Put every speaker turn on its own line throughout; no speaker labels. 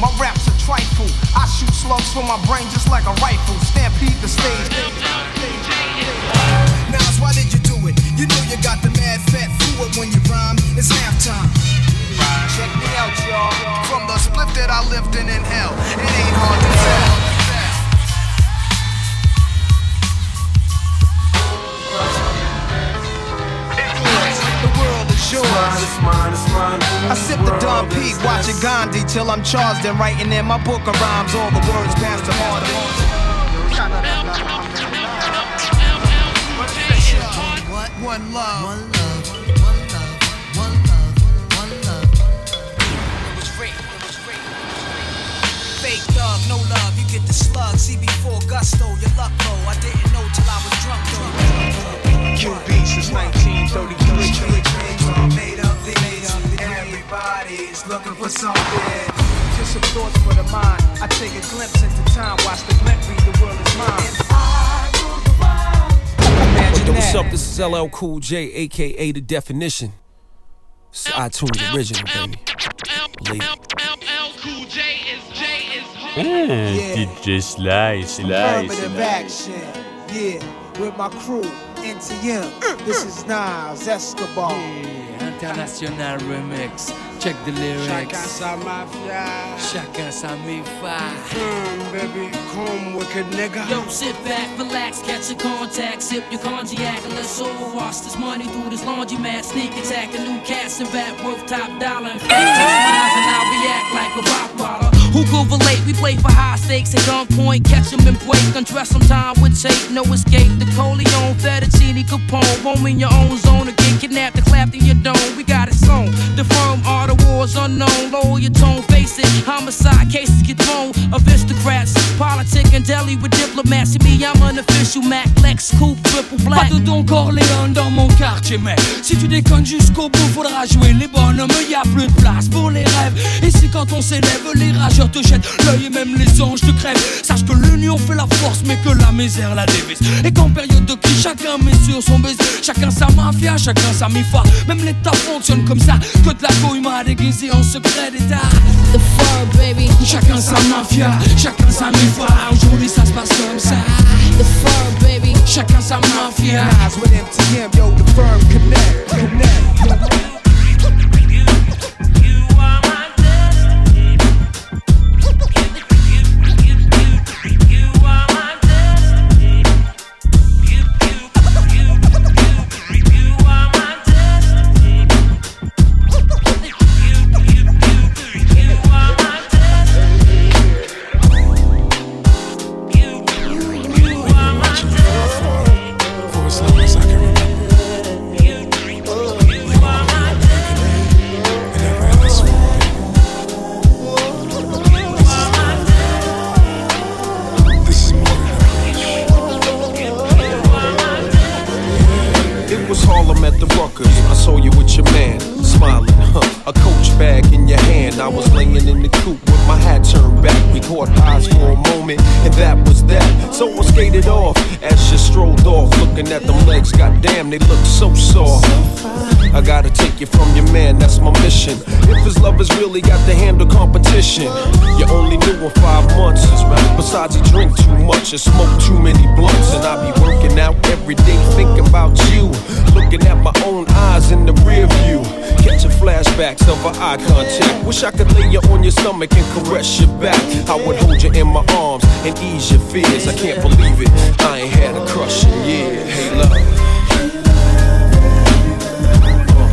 My raps are trifle. I shoot slugs my brain just like a rifle. Stampede the stage.
Nas, why did you do it? You know you got the mad fat fluid when you rhyme. It's halftime.
Check me out, y'all. From the split that I lived in in hell, it ain't hard to tell. The world is yours. I sip the Dom P, watching Gandhi till I'm charged and writing in my book of rhymes. All the words past the hard.
One love. One
love. One love. One love. One love.
It was rape. It was rape. Fake thug, no love. You get the slug. CB4 gusto. Your luck low. I didn't know till I was drunk though.
QB since 1933.
Made up these. Everybody's looking for something.
Just some thoughts for the mind. I take a glimpse into time. Watch the glint read the world is mine.
Yo, what's up? This is LL Cool J, aka The Definition. It's iTunes original, baby. Believe it.
DJ Sly, Sly,
Affirmative
Sly.
action, yeah, with my crew, NTM. Mm, this mm. is Nas Escobar. Mm.
International remix. Check the lyrics.
Chacun sa mafia.
Chacun sa mi-fa.
Mm, baby, come wicked nigga.
Yo, sit back, relax, catch a contact, sip your cognac, and let's all wash this money through this laundromat. Sneak attack, a new cast and rap worth top dollar. In fact, test mines and I'll react like a rock waller. Who could relate? We play for high stakes at gunpoint, catch 'em and break. Undress some time with tape, no escape. The Corleone, Fettuccine, Capone. Home in your own zone, or get kidnapped and clapped in your dome. We got it sewn. The firm are the wars unknown. Lower your tone, face it. Homicide cases get thrown. Aristocrats, politic and deli with diplomats. See me, I'm an official Mac, Lex, Coupe, triple black.
Pas de Don Corleone dans mon quartier, mais si tu déconnes jusqu'au bout, faudra jouer les bonhommes. Y a plus de place pour les rêves. Ici, quand on s'élève, les rageurs te jettent l'œil et même les anges te crèvent. Sache que l'union fait la force, mais que la misère la dévise. Et qu'en période de crise, chacun met sur son baiser. Chacun sa mafia, chacun sa mi-foi. Même l'État fonctionne comme ça. Que de la couille m'a déguisé en secret d'État.
The fur, baby.
Chacun sa mafia, chacun sa mi-foi. Aujourd'hui, ça se passe comme ça.
The fur, baby.
Chacun sa mafia.
Nas with NTM, yo, the firm connect, connect.
I
skated off as she strolled off, looking at them legs. Goddamn, they look so soft. I gotta take you from your man, that's my mission. If his lovers really got to handle competition, you only knew him five months. Besides, he drink too much and smoke too many blunts. And I be working out every day thinking about you. Looking at my own eyes in the rear view. Catching flashbacks of our eye contact. Wish I could lay you on your stomach and caress your back. I would hold you in my arms and ease your fears. I can't believe it. I ain't had a crush in years. Hey, love.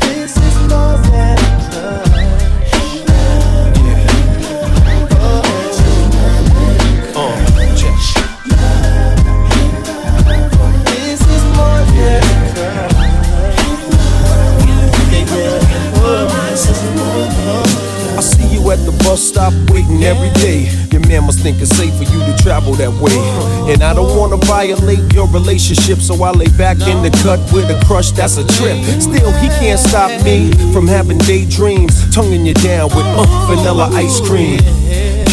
This uh, is more than a crush. This is more than a
I see you at the bus stop waiting every day. Your man must think it's safe for you to travel that way. Don't wanna violate your relationship, so I lay back in the cut with a crush that's a trip. Still, he can't stop me from having daydreams, tonguing you down with uh, vanilla ice cream.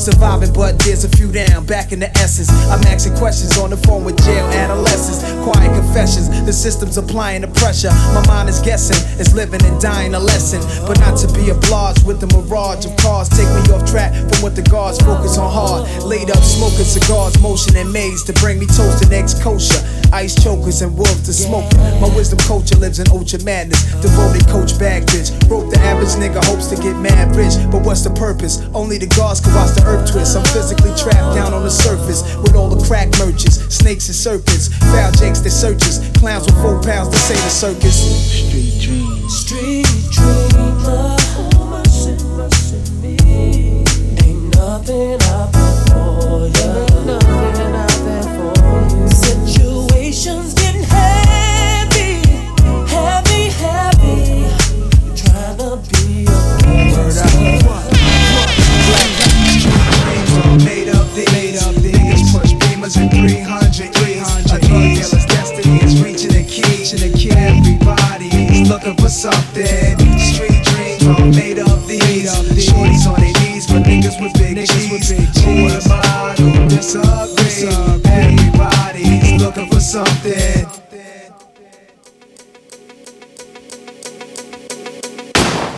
Surviving, but there's a few down. Back in the essence, I'm asking questions on the phone with jail adolescents. Quiet confessions, the system's applying the pressure. My mind is guessing, it's living and dying a lesson. But not to be obliged with the mirage of cars. Take me off track from what the guards focus on hard. Laid up smoking cigars, motion and maze to bring me toast and eggs kosher. Ice chokers and wolves to smoke. My wisdom culture lives in ultra madness. Devoted coach bag bitch. Broke the average nigga hopes to get mad rich. But what's the purpose? Only the gods can watch the earth twist. I'm physically trapped down on the surface with all the crack merchants, snakes and serpents. Foul jakes that searches. Clowns with four pounds to say the circus. Street dreams.
street dreamer.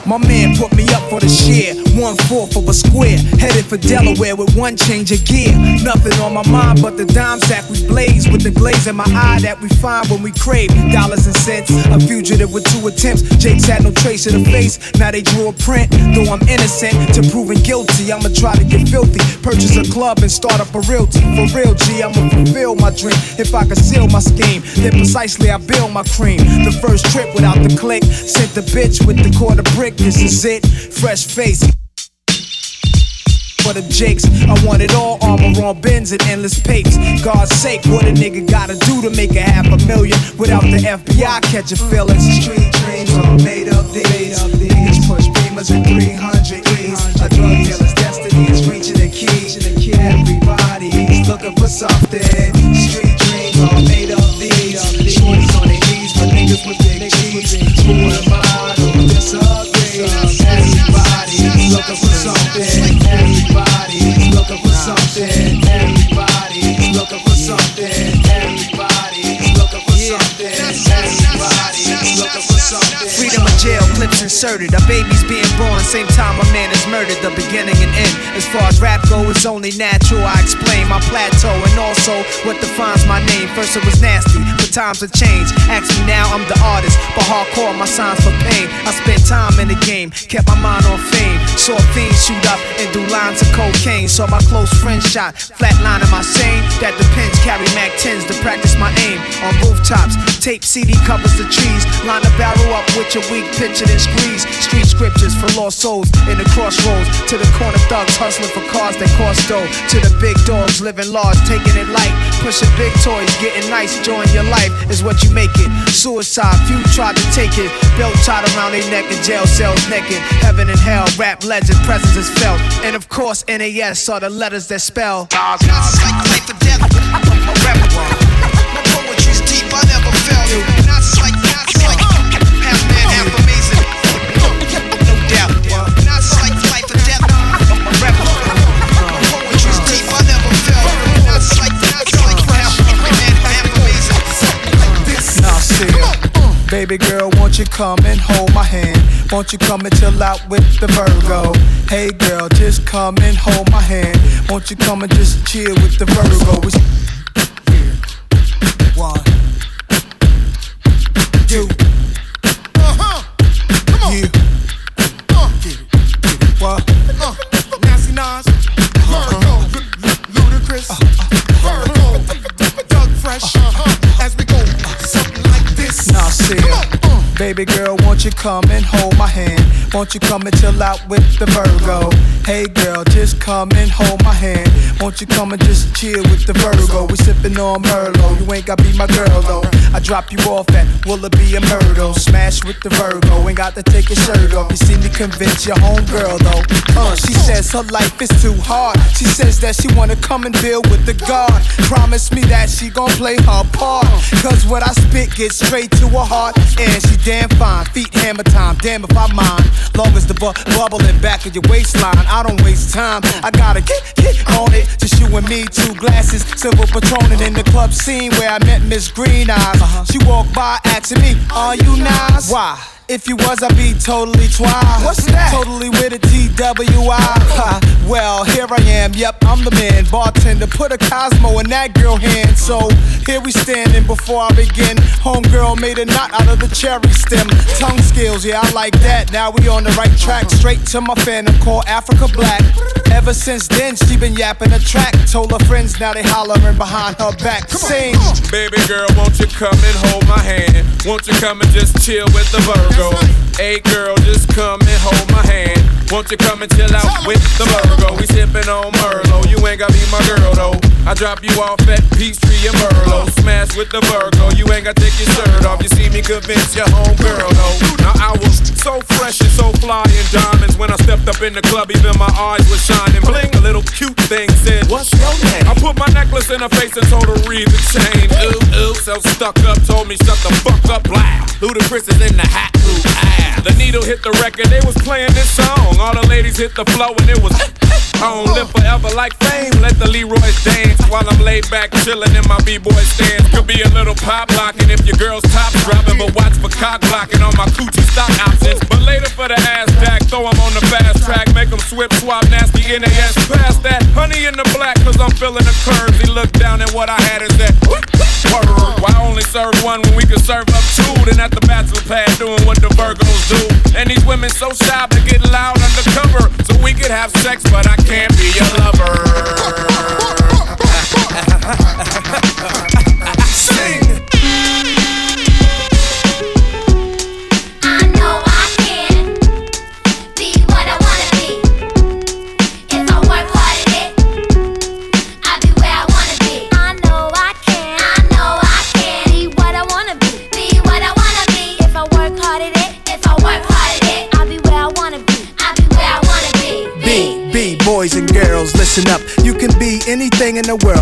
My man put me up for the share, one fourth of a square. Headed for Delaware with one change of gear. Nothing on my mind but the dime sack we blaze with the glaze in my eye that we find when we crave dollars and cents. A fugitive with two attempts. Jake's had no trace of the face. Now they drew a print. Though I'm innocent to proving guilty, I'ma try to get filthy. Purchase a club and start up a realty. For real, G, I'ma fulfill my dream. If I conceal my scheme, then precisely I build my cream. The first trip without the click, sent the bitch with the quarter brick. This is it, fresh face. For the jakes, I want it all armor on bins and endless papes. God's sake, what a nigga gotta do to make a half a million without the FBI catching feelings?
Street dreams are made of these. Niggas push beamers in 300 E's. A drug dealer's destiny is reaching a key. Everybody's looking for something. Street dreams are made of these. Shorties on their knees for niggas with big G's. Who am I to disagree? Everybody's looking for something. Something.
Inserted. A baby's being born, same time a man is murdered. The beginning and end. As far as rap go, it's only natural. I explain my plateau and also what defines my name. First it was nasty, but times have changed. Ask me now, I'm the artist, but hardcore my signs for pain. I spent time in the game, kept my mind on fame. Saw fiends shoot up and do lines of cocaine. Saw my close friend shot, flatlining my sane. That depends, carry Mac 10s to practice my aim. On rooftops, tape CD covers the trees. Line the barrel up with your weak picture and squeeze. Street scriptures for lost souls in the crossroads. To the corner thugs hustling for cars that cost dough. To the big dogs living large, taking it light. Pushing big toys, getting nice, enjoying your life is what you make it. Suicide, few tried to take it. Belt tied around their neck in jail cells naked. Heaven and hell, rap legend, presence is felt. And of course, NAS are the letters that spell. Nas like life or death. A rebel. Baby girl, won't you come and hold my hand? Won't you come and chill out with the Virgo? Hey girl, just come and hold my hand. Won't you come and just chill with the Virgo? One, you,
Uh-huh. Come on.
you,
Uh,
get it, get it, what?
uh, Nasty Nas, Virgo, Ludacris, Virgo, Doug Fresh. As we go, something like this.
Now see
Come on. Uh,
Baby girl, won't you come and hold my hand? Won't you come and chill out with the Virgo? Hey girl, just come and hold my hand. Won't you come and just chill with the Virgo? We sippin' on Merlot. You ain't gotta be my girl though. I drop you off at Willoughby and Myrtle. Smash with the Virgo. Ain't got to take your shirt off. You see me convince your homegirl though. Uh, she says her life is too hard. She says that she wanna come and build with the God. Promise me that she gon' play her part. Cause what I spit gets straight to her heart. And she damn fine. Feet hammer time. Damn if I mind. Long as the bu- bubbling back of your waistline. I don't waste time. I gotta get, get on it. Just you and me, two glasses. Silver patronin in the club scene where I met Miss Green Eyes. Uh-huh. She walked by asking me, Are you nice? Why? If you was, I'd be totally twice. What's that? Totally with a TWI. Ha, well, here I am. Yep, I'm the man. Bartender, put a Cosmo in that girl hand. So here we standing before I begin. Homegirl made a knot out of the cherry stem. Tongue skills, yeah, I like that. Now we on the right track. Straight to my phantom called Africa Black. Ever since then, she been yapping a track. Told her friends, now they hollering behind her back. Sing.
Baby girl, won't you come and hold my hand? Won't you come and just chill with the Virgo? Hey girl, just come and hold my hand. Won't you come and chill out with the Virgo? We sippin' on Merlot. You ain't gotta be my girl though. I drop you off at Peachtree and Merlot. Smash with the Virgo. You ain't gotta take your shirt off. You see me convince your homegirl up in the club. Even my eyes were shining. Bling, a little cute thing said, What's your name? I put my necklace in her face and told her read the chain. Ooh, ooh, so stuck up, told me shut the fuck up, black. Ludacris is in the hat, ooh, ah. The needle hit the record, they was playing this song. All the ladies hit the flow and it was on. Live forever like fame, let the Leroy's dance. While I'm laid back chillin' in my B-boy stance. Could be a little pop locking if your girl's top dropping, but watch for cock blocking on my coochie stock options. But later for the ass jack, throw 'em on the fast track, make 'em swip, swap, nasty NAS. Pass that, honey in the black, cause I'm feeling the curves. He looked down at what I had is that. Why only serve one when we could serve up two? Then at the bachelor pad doing what the Virgos do. And these women so shy to get loud undercover. So we could have sex, but I can't be your lover. Sing.
In the world,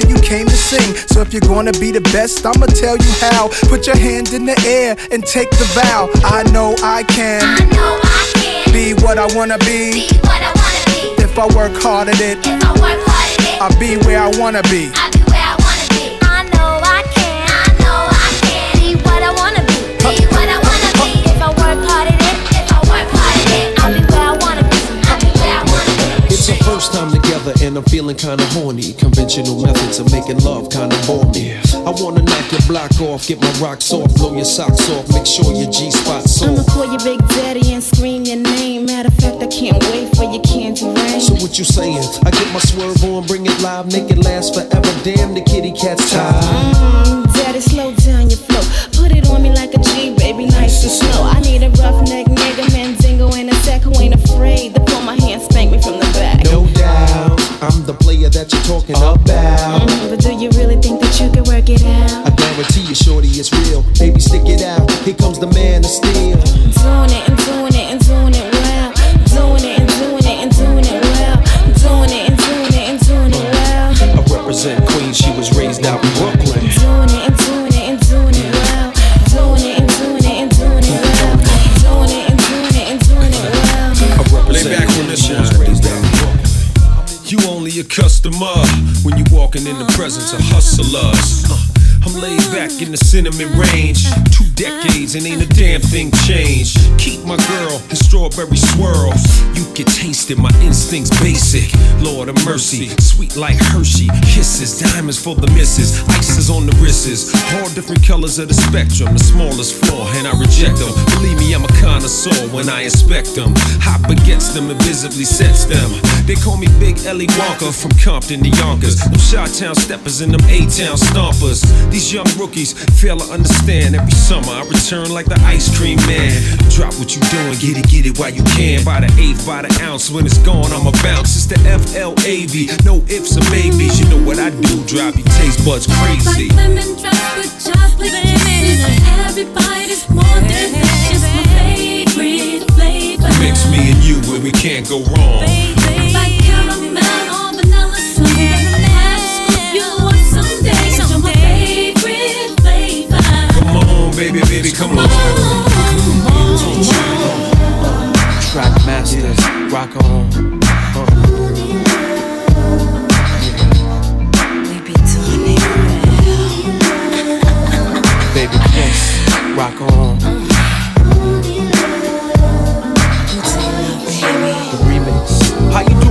and you came to sing. So if you're gonna be the best, I'ma tell you how. Put your hand in the air and take the vow. I know I can
I know I can
be what I wanna be.
be what I wanna be.
If I work hard at it,
If I work hard at it,
I'll be where I wanna be.
I'm feeling kinda horny. Conventional methods of making love kinda bore me. I wanna knock your block off, get my rocks off, blow your socks off, make sure your G spot's
I'ma call you Big Daddy and scream your name. Matter of fact, I can't wait for your candy rain.
So what you saying? I get my swerve on, bring it live, make it last forever. Damn, the kitty cat's tired.
Mm, Daddy, slow down your flow. Put it on me like a G, baby, nice and slow. I need a roughneck nigga, Mandingo in a sack who ain't afraid to
Player that you're talking about.
But do you really think that you can work it out?
I guarantee you, shorty, it's real. Baby, stick it out. Here comes the man
Mission hustlers. Uh, I'm laid back in the cinnamon range. Two decades and ain't a damn thing changed. Keep my girl in strawberry swirl. You can taste it, my instincts basic. Lord of mercy, sweet like Hershey. Kisses, diamonds for the misses. Ices on the wrists. All different colors of the spectrum. The smallest flaw, and I reject them. Believe me, I'm a connoisseur when I inspect them. Hop against them and visibly sets them. They call me Big Ellie Wonka from Compton to Yonkers. Them Shot Town steppers and them A-Town stompers. These young rookies fail to understand. Every summer I return like the ice cream man. Drop what you doing, get it, get it while you can. By the eighth, by the ounce. When it's gone, I'ma bounce. It's the F-L-A-V. No ifs or maybes. You know what I do? Drive your taste buds crazy.
Like lemon drops with chocolate kisses. Everybody's more delicious. My favorite flavor.
Mix me and you where we can't go wrong.
Like
baby, baby, come on.
Track masters, rock on. Baby, yes, rock on.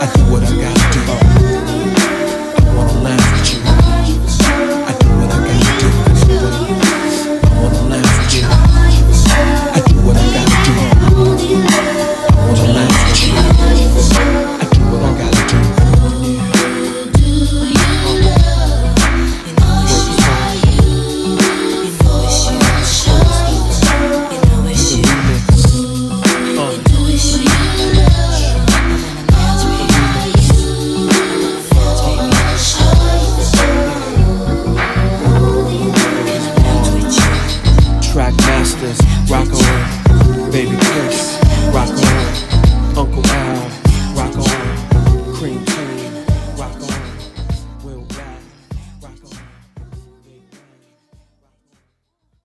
I do what I gotta